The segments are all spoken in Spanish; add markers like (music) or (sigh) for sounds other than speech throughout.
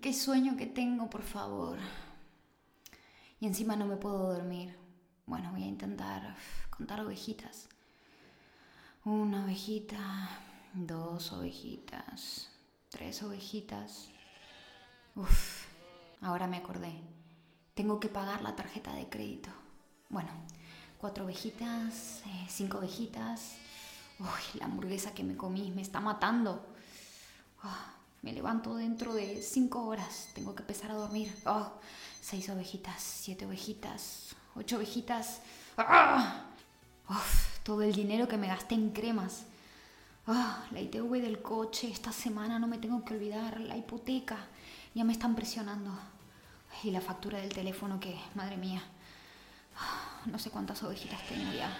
qué sueño que tengo, por favor. Y encima no me puedo dormir. Bueno, voy a intentar contar ovejitas. Una ovejita, dos ovejitas, tres ovejitas. Uf, ahora me acordé. Tengo que pagar la tarjeta de crédito. Bueno, cuatro ovejitas, eh, cinco ovejitas. Uy, la hamburguesa que me comí me está matando. Ah, me levanto dentro de cinco horas. Tengo que empezar a dormir. Oh, seis ovejitas, siete ovejitas, ocho ovejitas. ¡Ah! Uf, todo el dinero que me gasté en cremas. Ah, la ITV del coche, esta semana no me tengo que olvidar, la hipoteca, ya me están presionando. Y la factura del teléfono que, madre mía, ah, no sé cuántas ovejitas tengo ya.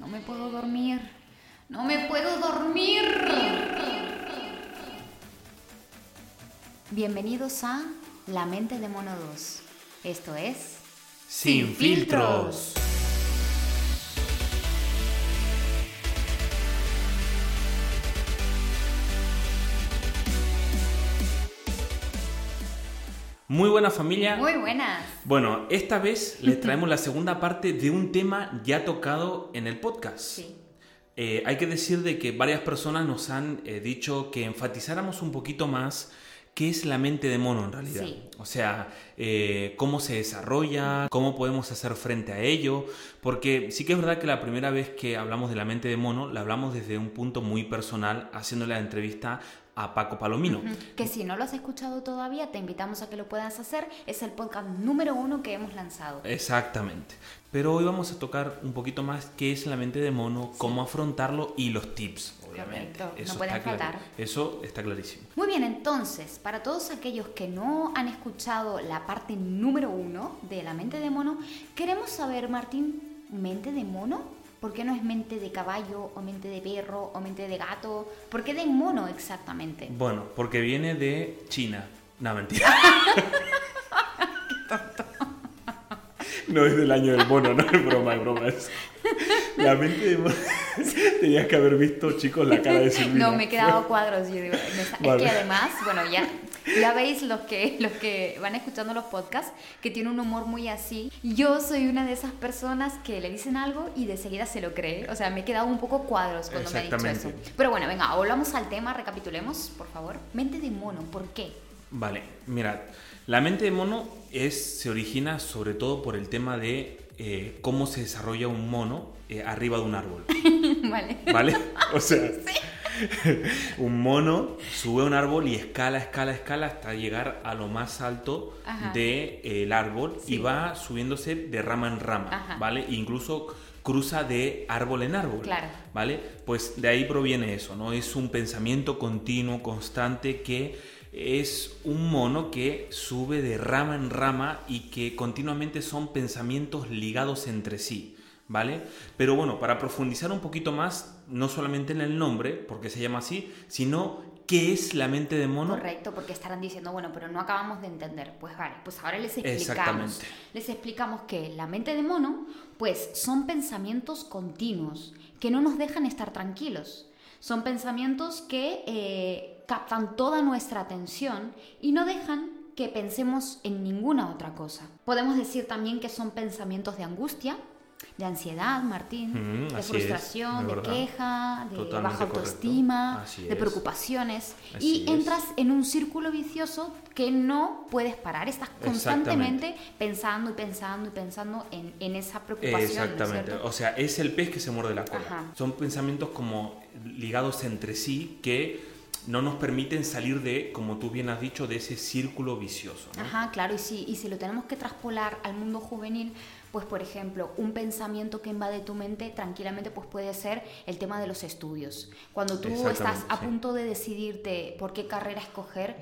No me puedo dormir, no me puedo dormir. Bienvenidos a La mente de Mono 2. Esto es... Sin, filtros. Muy buena familia. Muy buenas. Bueno, esta vez les (laughs) traemos la segunda parte de un tema ya tocado en el podcast. Sí. Eh, hay que decir de que varias personas nos han eh, dicho que enfatizáramos un poquito más qué es la mente de mono en realidad. Sí. O sea, eh, cómo se desarrolla, cómo podemos hacer frente a ello. Porque sí que es verdad que la primera vez que hablamos de la mente de mono, la hablamos desde un punto muy personal, haciéndole la entrevista a Paco Palomino. Que si no lo has escuchado todavía, te invitamos a que lo puedas hacer. Es el podcast número uno que hemos lanzado. Exactamente. Pero hoy vamos a tocar un poquito más qué es la mente de mono, cómo afrontarlo y los tips, obviamente. Correcto, no pueden faltar. Eso está clarísimo. Muy bien, entonces, para todos aquellos que no han escuchado la parte número uno de la mente de mono, queremos saber, Martín, ¿mente de mono? ¿Por qué no es mente de caballo o mente de perro o mente de gato? ¿Por qué de mono exactamente? Bueno, porque viene de China. No, mentira. (laughs) (laughs) No es del año del mono, no es broma, es broma. Es... La mente de mono. (laughs) Tenías que haber visto, chicos, la cara de Silvina. No, me he quedado cuadros. Yo digo, Vale. Es que además, bueno, ya, ya veis los que, los que van escuchando los podcasts que tiene un humor muy así. Yo soy una de esas personas que le dicen algo y de seguida se lo cree. O sea, me he quedado un poco cuadros cuando me ha dicho eso. Pero bueno, venga, volvamos al tema, recapitulemos, por favor. Mente de mono, ¿por qué? Vale, mira, la mente de mono es, se origina sobre todo por el tema de eh, cómo se desarrolla un mono eh, arriba de un árbol. (laughs) vale. ¿Vale? O sea, (laughs) (laughs) un mono sube a un árbol y escala, escala, escala hasta llegar a lo más alto del árbol Sí. y va subiéndose de rama en rama, Ajá. ¿vale? E incluso cruza de árbol en árbol, Claro. ¿vale? Pues de ahí proviene eso, ¿no? Es un pensamiento continuo, constante, que es un mono que sube de rama en rama y que continuamente son pensamientos ligados entre sí, ¿vale? Pero bueno, para profundizar un poquito más, no solamente en el nombre, porque se llama así, sino qué es la mente de mono. Correcto, porque estarán diciendo, bueno, pero no acabamos de entender. Pues vale, pues ahora les explicamos. Exactamente. Les explicamos que la mente de mono, pues son pensamientos continuos que no nos dejan estar tranquilos. Son pensamientos que eh, captan toda nuestra atención y no dejan que pensemos en ninguna otra cosa. Podemos decir también que son pensamientos de angustia, de ansiedad, Martín, Mm, de es, frustración, de queja, de Totalmente baja autoestima, de es. preocupaciones Así y es. entras en un círculo vicioso que no puedes parar. Estás constantemente pensando y pensando y pensando en, en esa preocupación. ¿no es Exactamente. O sea, es el pez que se muerde la cola. Ajá. Son pensamientos como ligados entre sí que no nos permiten salir de, como tú bien has dicho, de ese círculo vicioso. ¿no? Ajá, claro, y si, y si lo tenemos que traspolar al mundo juvenil, pues por ejemplo, un pensamiento que invade tu mente tranquilamente pues puede ser el tema de los estudios. Cuando tú estás a sí. punto de decidirte por qué carrera escoger,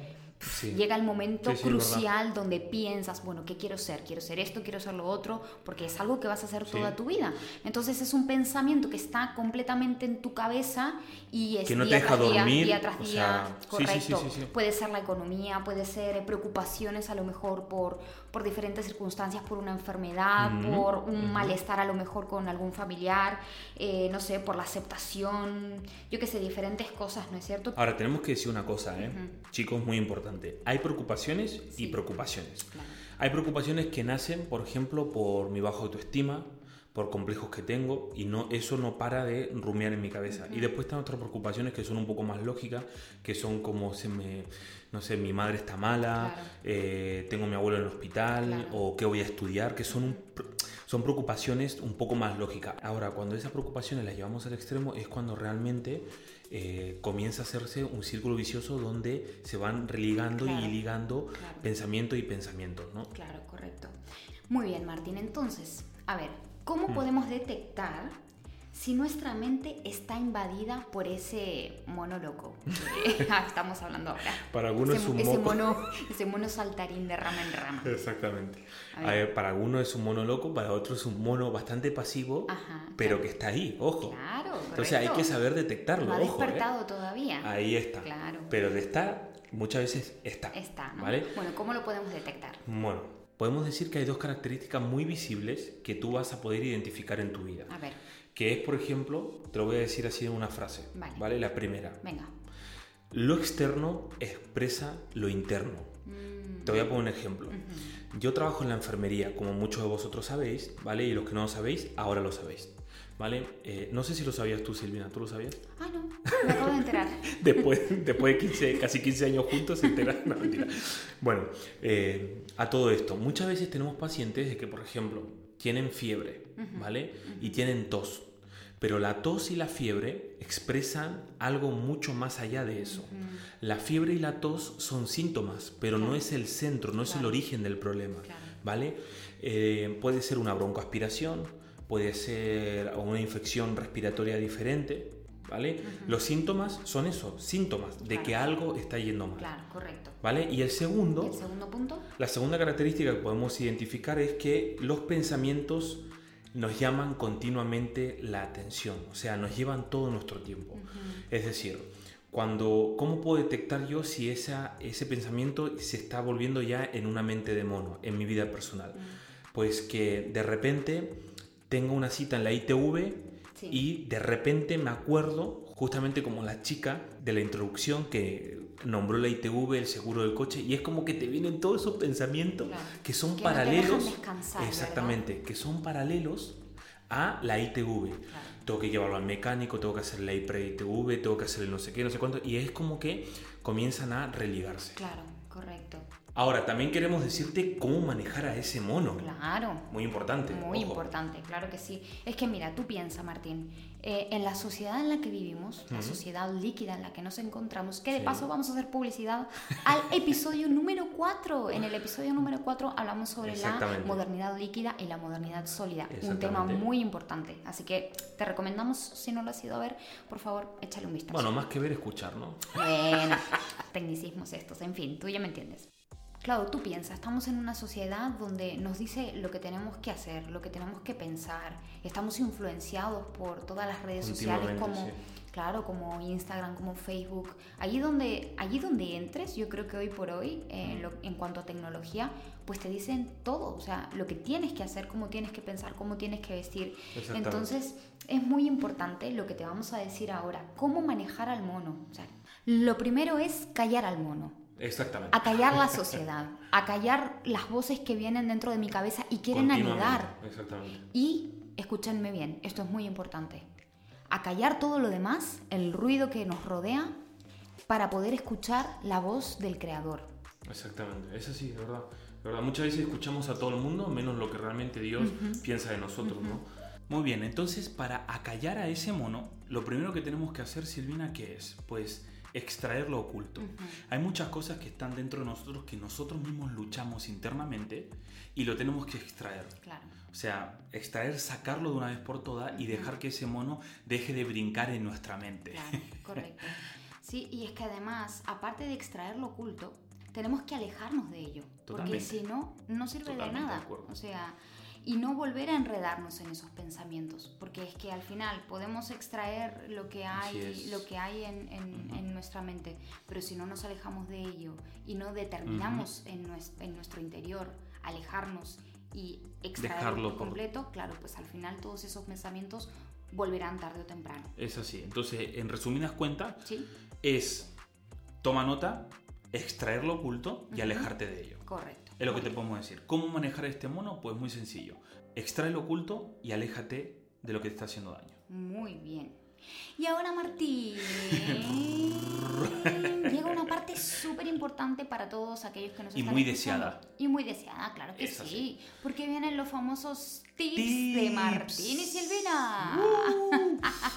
Sí. llega el momento Sí, sí, es verdad. crucial donde piensas, bueno, ¿qué quiero ser? Quiero ser esto, quiero ser lo otro, porque es algo que vas a hacer toda tu vida. Entonces es un pensamiento que está completamente en tu cabeza y es Que no te día deja tras día, dormir, día tras o día, sea, sí, sí, correcto. Puede ser la economía, puede ser preocupaciones a lo mejor por, por diferentes circunstancias, por una enfermedad, por un malestar a lo mejor con algún familiar, eh, no sé, por la aceptación, yo qué sé, diferentes cosas, ¿no es cierto? Ahora, tenemos que decir una cosa, ¿eh? Chicos, muy importante. Importante. Hay preocupaciones Sí. y preocupaciones. Claro. Hay preocupaciones que nacen, por ejemplo, por mi baja autoestima, por complejos que tengo y no eso no para de rumiar en mi cabeza. Y después están otras preocupaciones que son un poco más lógicas, que son como se me no sé, mi madre está mala, Claro. eh, tengo a mi abuelo en el hospital Claro. o qué voy a estudiar, que son un son preocupaciones un poco más lógicas. Ahora, cuando esas preocupaciones las llevamos al extremo es cuando realmente eh, comienza a hacerse un círculo vicioso donde se van religando Claro. y ligando Claro. pensamiento y pensamientos, ¿no? Claro, correcto. Muy bien, Martín. Entonces, a ver, ¿cómo Mm. podemos detectar si nuestra mente está invadida por ese mono loco? que (laughs) (laughs) ah, estamos hablando ahora. Para algunos ese, es un ese moco. mono, ese mono saltarín de rama en rama. Exactamente. A ver. ver, para algunos es un mono loco, para otros es un mono bastante pasivo, Ajá, pero claro. que está ahí, ojo. Claro, Entonces hay que saber detectarlo, No ha ojo. ¿eh? despertado todavía. Ahí está. Claro. Pero de estar, muchas veces está. Está, ¿no? ¿Vale? Bueno, ¿cómo lo podemos detectar? Bueno, podemos decir que hay dos características muy visibles que tú vas a poder identificar en tu vida. A ver, Que es, por ejemplo, te lo voy a decir así en una frase. Vale. La primera. venga. Lo externo expresa lo interno. Mm, Te voy a poner un ejemplo. Yo trabajo en la enfermería, como muchos de vosotros sabéis, ¿vale? Y los que no lo sabéis, ahora lo sabéis, ¿vale? Eh, no sé si lo sabías tú, Silvina, ¿tú lo sabías? Ah, no, me acabo de enterar. (laughs) Después, después de 15, casi 15 años juntos se entera. No, mentira. Bueno, eh, a todo esto, muchas veces tenemos pacientes de que, por ejemplo, tienen fiebre, ¿vale? Y tienen tos. Pero la tos y la fiebre expresan algo mucho más allá de eso. La fiebre y la tos son síntomas, pero no es el centro, no es el origen del problema. Claro. ¿Vale? Eh, puede ser una broncoaspiración, puede ser una infección respiratoria diferente. ¿Vale? Los síntomas son eso, síntomas de Claro. que algo está yendo mal. Claro, correcto. ¿Vale? Y el segundo, ¿Y el segundo punto? la segunda característica que podemos identificar es que los pensamientos nos llaman continuamente la atención, o sea, nos llevan todo nuestro tiempo. Es decir, cuando, ¿cómo puedo detectar yo si esa, ese pensamiento se está volviendo ya en una mente de mono, en mi vida personal? Pues que de repente tengo una cita en la ITV Sí. y de repente me acuerdo, justamente como la chica de la introducción que nombró la ITV, el seguro del coche, y es como que te vienen todos esos pensamientos Claro. que son Que no paralelos. ¿verdad? exactamente, que son paralelos a la ITV. Claro. Tengo que llevarlo al mecánico, tengo que hacer la pre-ITV, tengo que hacer el no sé qué, no sé cuánto, y es como que comienzan a religarse. Claro, correcto. Ahora, también queremos decirte cómo manejar a ese mono. Claro. Muy importante. Muy ojo. importante, claro que sí. Es que mira, tú piensa, Martín, eh, en la sociedad en la que vivimos, la Ujú. sociedad líquida en la que nos encontramos, que de Sí. paso vamos a hacer publicidad al (laughs) episodio número 4. En el episodio número 4 hablamos sobre la modernidad líquida y la modernidad sólida, un tema muy importante. Así que te recomendamos, si no lo has ido a ver, por favor, échale un vistazo. Bueno, más que ver, escuchar, ¿no? Bueno, (laughs) tecnicismos estos, en fin, tú ya me entiendes. Claro, tú piensas, estamos en una sociedad donde nos dice lo que tenemos que hacer, lo que tenemos que pensar. Estamos influenciados por todas las redes sociales como, claro, como Instagram, como Facebook. Allí donde, allí donde entres, yo creo que hoy por hoy, eh, en, lo- en cuanto a tecnología, pues te dicen todo, o sea, lo que tienes que hacer, cómo tienes que pensar, cómo tienes que vestir. Entonces, es muy importante lo que te vamos a decir ahora, cómo manejar al mono. O sea, lo primero es callar al mono, Exactamente. a callar la (laughs) sociedad, a callar las voces que vienen dentro de mi cabeza y quieren anidar. Exactamente. Y, escúchenme bien, esto es muy importante, a callar todo lo demás, el ruido que nos rodea, para poder escuchar la voz del creador. Exactamente, es así, de verdad. De verdad, muchas veces escuchamos a todo el mundo menos lo que realmente Dios piensa de nosotros, ¿no? Muy bien, entonces para acallar a ese mono, lo primero que tenemos que hacer, Silvina, ¿qué es? Pues extraer lo oculto. Hay muchas cosas que están dentro de nosotros que nosotros mismos luchamos internamente y lo tenemos que extraer. Claro. O sea, extraer, sacarlo de una vez por todas y dejar que ese mono deje de brincar en nuestra mente. Claro, (laughs) correcto. Sí, y es que además, aparte de extraer lo oculto, tenemos que alejarnos de ello. Porque si no, no sirve Totalmente de nada. o sea, y no volver a enredarnos en esos pensamientos. Porque es que al final podemos extraer lo que hay, lo que hay en, en- en nuestra mente. Pero si no nos alejamos de ello y no determinamos en, nues- en nuestro interior alejarnos y extraerlo por completo, claro, pues al final todos esos pensamientos volverán tarde o temprano. Es así. Entonces, en resumidas cuentas, ¿Sí? es toma nota, extraer lo oculto y alejarte de ello. Correcto. Es lo que te podemos decir. ¿Cómo manejar este mono? Pues muy sencillo. Extrae lo oculto y aléjate de lo que te está haciendo daño. Muy bien. Y ahora, Martín, (laughs) llega una parte súper importante para todos aquellos que nos Y están muy escuchando. deseada. Y muy deseada, claro que Es sí. así. Porque vienen los famosos tips, de. Martín y Silvina.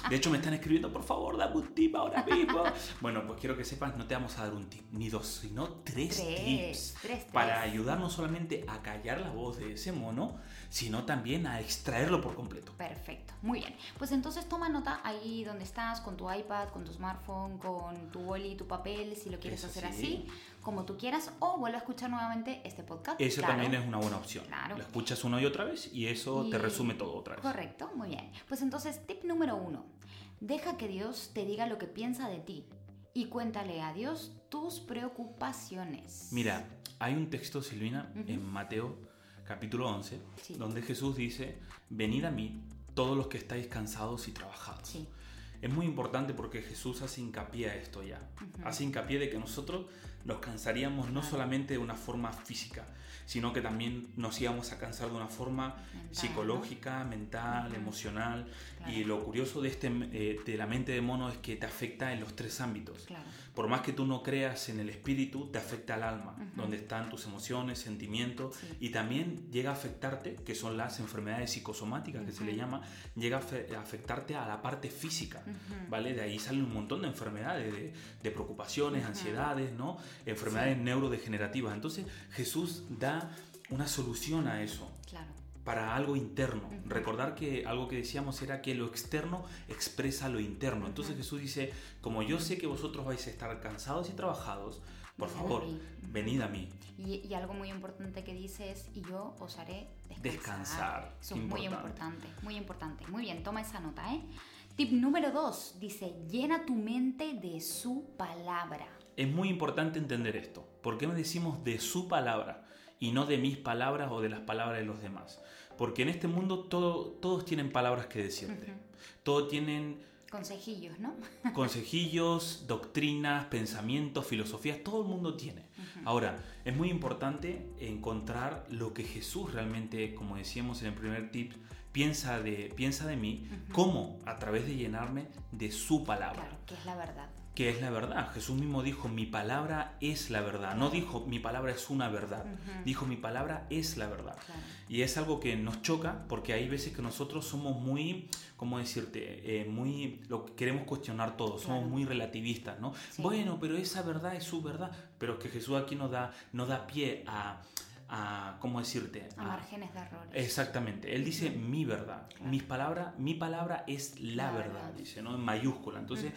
De hecho, me están escribiendo, por favor, dame un tip ahora mismo. (laughs) bueno, pues quiero que sepas, no te vamos a dar un tip, ni dos, sino tres, Tres, tips. tres, tres. Para ayudar no solamente a callar la voz de ese mono, sino también a extraerlo por completo. Perfecto, muy bien. Pues entonces toma nota ahí donde estás, con tu iPad, con tu smartphone, con tu boli, tu papel, si lo quieres Eso hacer sí. así, como tú quieras, o vuelve a escuchar nuevamente este podcast. Eso claro. también es una buena opción. Claro. Lo escuchas una y otra vez y eso te Y- resume todo otra vez. Correcto, muy bien. Pues entonces, tip número uno. Deja que Dios te diga lo que piensa de ti y cuéntale a Dios tus preocupaciones. Mira, hay un texto, Silvina, en Mateo capítulo 11, Sí. donde Jesús dice, venid a mí todos los que estáis cansados y trabajados. Sí. Es muy importante porque Jesús hace hincapié a esto ya. Hace hincapié de que nosotros nos cansaríamos no solamente de una forma física, sino que también nos íbamos a cansar de una forma Mental, psicológica, mental, emocional. Claro. Y lo curioso de, este, eh, de la mente de mono es que te afecta en los tres ámbitos. Claro. Por más que tú no creas en el espíritu, te afecta al alma, donde están tus emociones, sentimientos, Sí. y también llega a afectarte, que son las enfermedades psicosomáticas que se le llama, llega a afe- a afectarte a la parte física, ¿vale? De ahí salen un montón de enfermedades, de, de preocupaciones, ansiedades, ¿no? Enfermedades neurodegenerativas. Entonces Jesús da una solución a eso Claro. para algo interno. Recordar que algo que decíamos era que lo externo expresa lo interno. Entonces Jesús dice, como yo sé que vosotros vais a estar cansados y trabajados, por Venid favor, venid a mí. Y, y algo muy importante que dice es, y yo os haré descansar. Descansar, Eso es muy importante. muy importante. Muy bien, toma esa nota, ¿eh? Tip número dos, dice, llena tu mente de su palabra. Es muy importante entender esto. ¿Por qué me decimos de su palabra y no de mis palabras o de las palabras de los demás? Porque en este mundo todo- todos tienen palabras que decirte. Todos tienen Consejillos, ¿no? (laughs) consejillos, doctrinas, pensamientos, filosofías, todo el mundo tiene. Ahora, es muy importante encontrar lo que Jesús realmente, como decíamos en el primer tip, piensa de, piensa de mí, cómo a través de llenarme de su palabra Claro, que es la verdad. Que es la verdad. Jesús mismo dijo, mi palabra es la verdad. No dijo, mi palabra es una verdad. Dijo, mi palabra es la verdad. Claro. Y es algo que nos choca porque hay veces que nosotros somos muy, ¿cómo decirte? Eh, muy, lo que queremos cuestionar todo, somos Claro. muy relativistas, ¿no? Sí. Bueno, pero esa verdad es su verdad. Pero que Jesús aquí nos da, nos da pie a, a, ¿cómo decirte? A márgenes de errores. Exactamente, él dice mi verdad, Claro. mis palabras, mi palabra es la, La verdad, verdad. dice, ¿no? En mayúscula. Entonces,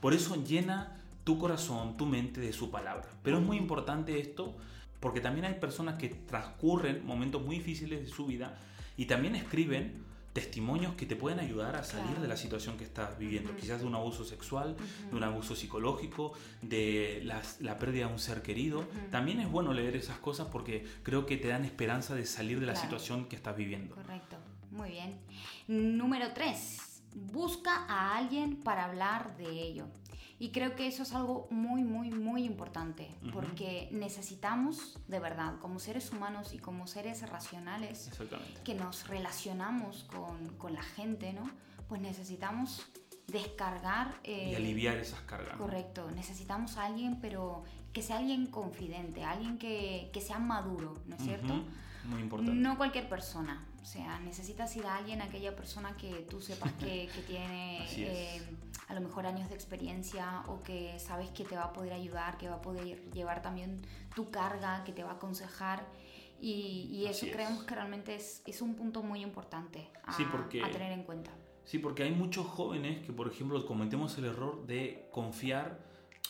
por eso llena tu corazón, tu mente de su palabra. Pero es muy importante esto porque también hay personas que transcurren momentos muy difíciles de su vida y también escriben testimonios que te pueden ayudar a salir Claro. de la situación que estás viviendo, quizás de un abuso sexual, de un abuso psicológico, de la pérdida de un ser querido. También es bueno leer esas cosas porque creo que te dan esperanza de salir de la Claro. situación que estás viviendo. Correcto, muy bien. Número 3. Busca a alguien para hablar de ello. Y creo que eso es algo muy, muy, muy importante, porque necesitamos, de verdad, como seres humanos y como seres racionales, que nos relacionamos con, con la gente, ¿no? Pues necesitamos descargar... eh, Y aliviar esas cargas. Correcto, necesitamos a alguien, pero que sea alguien confidente, alguien que, que sea maduro, ¿no es cierto? Ujú, Muy importante. No cualquier persona, o sea, necesitas ir a alguien, aquella persona que tú sepas que, (laughs) que tiene eh, a lo mejor años de experiencia o que sabes que te va a poder ayudar, que va a poder llevar también tu carga, que te va a aconsejar. Y, y eso es. creemos que realmente es, es un punto muy importante a, Sí, porque- a tener en cuenta. Sí, porque hay muchos jóvenes que, por ejemplo, cometemos el error de confiar,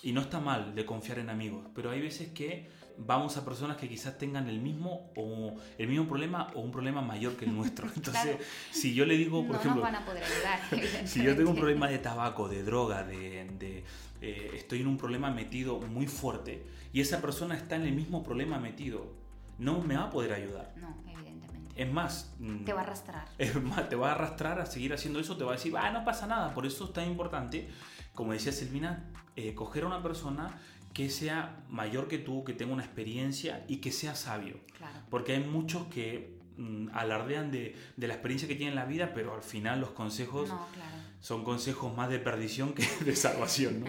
y no está mal de confiar en amigos, pero hay veces que vamos a personas que quizás tengan el mismo o el mismo problema o un problema mayor que el nuestro. (laughs) Entonces, Claro. si yo le digo, por no ejemplo, nos van a poder ayudar. (laughs) si yo tengo un problema de tabaco, de droga, de, de, eh, estoy en un problema metido muy fuerte y esa persona está en el mismo problema metido, no me va a poder ayudar. No, evidentemente. Es más, mm, Te va a arrastrar. es más, te va a arrastrar a seguir haciendo eso, te va a decir, ah, no pasa nada. Por eso es tan importante, como decía Silvina, eh, coger a una persona que sea mayor que tú, que tenga una experiencia y que sea sabio. Claro. Porque hay muchos que mm, alardean de, de la experiencia que tienen en la vida, pero al final los consejos No, claro. son consejos más de perdición que (laughs) de salvación, ¿no?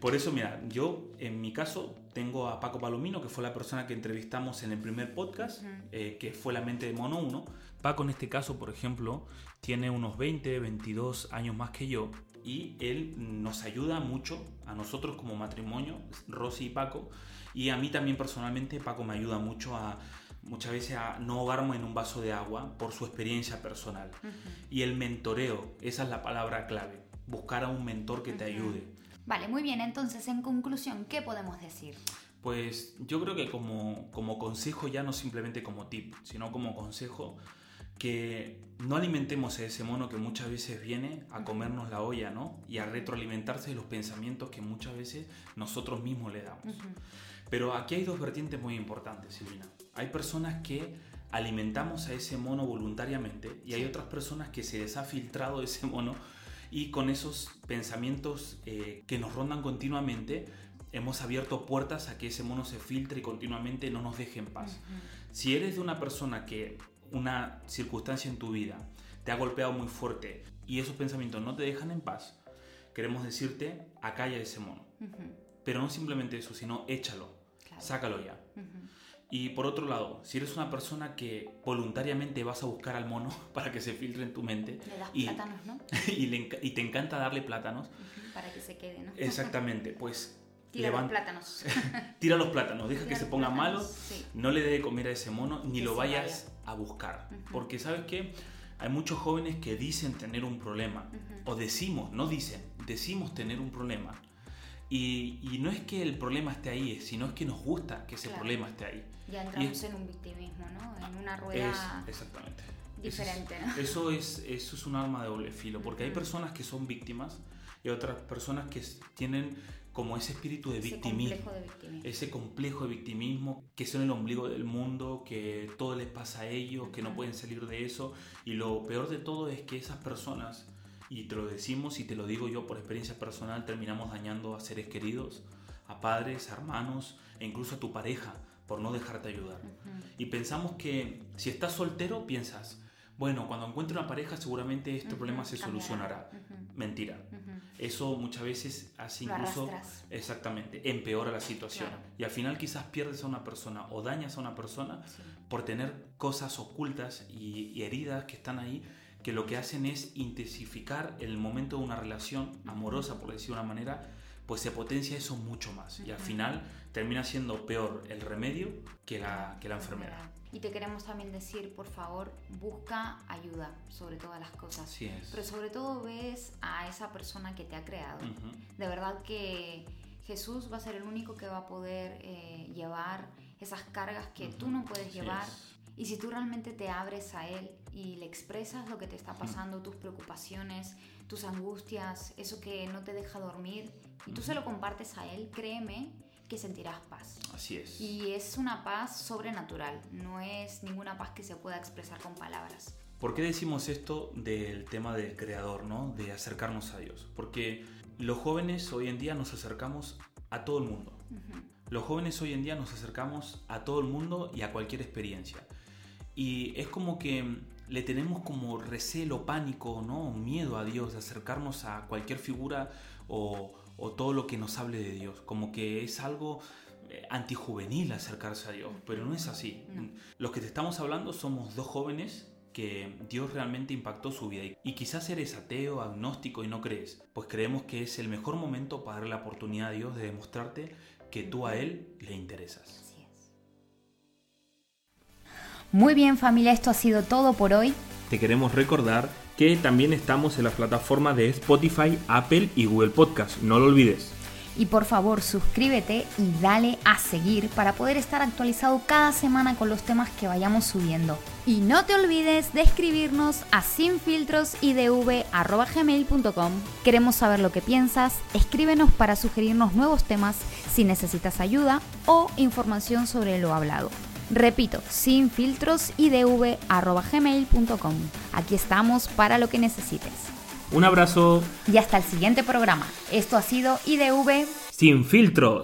Por eso, mira, yo en mi caso tengo a Paco Palomino, que fue la persona que entrevistamos en el primer podcast, eh, que fue La mente de Mono 1. Paco en este caso, por ejemplo, tiene unos 20, 22 años más que yo y él nos ayuda mucho a nosotros como matrimonio, Rosy y Paco, y a mí también personalmente Paco me ayuda mucho a muchas veces a no ahogarme en un vaso de agua por su experiencia personal. Y el mentoreo, esa es la palabra clave, buscar a un mentor que te ayude. Vale, muy bien. Entonces, en conclusión, ¿qué podemos decir? Pues yo creo que como, como consejo, ya no simplemente como tip, sino como consejo, que no alimentemos a ese mono que muchas veces viene a comernos la olla, ¿no? Y a retroalimentarse de los pensamientos que muchas veces nosotros mismos le damos. Pero aquí hay dos vertientes muy importantes, Silvina. Hay personas que alimentamos a ese mono voluntariamente y hay otras personas que se les ha filtrado (laughs) ese mono y con esos pensamientos eh, que nos rondan continuamente hemos abierto puertas a que ese mono se filtre y continuamente no nos deje en paz. Si eres de una persona que una circunstancia en tu vida te ha golpeado muy fuerte y esos pensamientos no te dejan en paz, queremos decirte, acalla ese mono. Pero no simplemente eso, sino échalo, Claro. sácalo ya. Y por otro lado, si eres una persona que voluntariamente vas a buscar al mono (laughs) para que se filtre en tu mente Le das y, plátanos, ¿no? (laughs) y, le enca- y te encanta darle plátanos, Para que se quede, ¿no? exactamente, pues (laughs) Tira los plátanos. tira los plátanos, deja Tira que se ponga plátanos, malo, sí. no le dé de comer a ese mono, ni Que lo vayas a buscar. Porque sabes que hay muchos jóvenes que dicen tener un problema, o decimos, no dicen, decimos tener un problema. Y, y no es que el problema esté ahí, sino es que nos gusta que ese Claro. problema esté ahí. Ya entramos es- en un victimismo, ¿no? En una Es, rueda exactamente. diferente, Eso ¿no? es, eso es, eso es un arma de doble filo, porque hay personas que son víctimas y otras personas que tienen como ese espíritu de Ese victimismo. complejo de victimismo. Ese complejo de victimismo, que son el ombligo del mundo, que todo les pasa a ellos, que no pueden salir de eso. Y lo peor de todo es que esas personas, y te lo decimos y te lo digo yo por experiencia personal, terminamos dañando a seres queridos, a padres, a hermanos e incluso a tu pareja por no dejarte ayudar. Y pensamos que si estás soltero, piensas, bueno, cuando encuentre una pareja seguramente este problema se cambiará. solucionará. Mentira. Eso muchas veces hace incluso... arrastras. Exactamente, empeora la situación. Claro. Y al final quizás pierdes a una persona o dañas a una persona Sí. por tener cosas ocultas y, y heridas que están ahí que lo que hacen es intensificar el momento de una relación amorosa, por decir de una manera, pues se potencia eso mucho más. Y al final termina siendo peor el remedio que la, que la enfermedad. Y te queremos también decir, por favor, busca ayuda sobre todas las cosas. Así es. Pero sobre todo ves a esa persona que te ha creado. Ujú. De verdad que Jesús va a ser el único que va a poder eh, llevar esas cargas que tú no puedes Así llevar. es. Y si tú realmente te abres a Él y le expresas lo que te está pasando, tus preocupaciones, tus angustias, eso que no te deja dormir, y tú se lo compartes a Él, créeme que sentirás paz. Así es. Y es una paz sobrenatural, no es ninguna paz que se pueda expresar con palabras. ¿Por qué decimos esto del tema del creador, ¿no? de acercarnos a Dios? Porque los jóvenes hoy en día nos acercamos a todo el mundo. Los jóvenes hoy en día nos acercamos a todo el mundo y a cualquier experiencia. Y es como que le tenemos como recelo, pánico, ¿no? miedo a Dios de acercarnos a cualquier figura o, o todo lo que nos hable de Dios. Como que es algo eh, antijuvenil acercarse a Dios, pero no es así. No. Los que te estamos hablando somos dos jóvenes que Dios realmente impactó su vida. Y quizás eres ateo, agnóstico y no crees, pues creemos que es el mejor momento para darle la oportunidad a Dios de demostrarte que tú a Él le interesas. Muy bien familia, esto ha sido todo por hoy. Te queremos recordar que también estamos en las plataformas de Spotify, Apple y Google Podcast. No lo olvides. Y por favor suscríbete y dale a seguir para poder estar actualizado cada semana con los temas que vayamos subiendo. Y no te olvides de escribirnos a sinfiltrosidv.gmail.com Queremos saber lo que piensas, escríbenos para sugerirnos nuevos temas si necesitas ayuda o información sobre lo hablado. Repito, sinfiltrosidv.gmail.com Aquí estamos para lo que necesites. Un abrazo Y hasta el siguiente programa. Esto ha sido IDV sin filtros.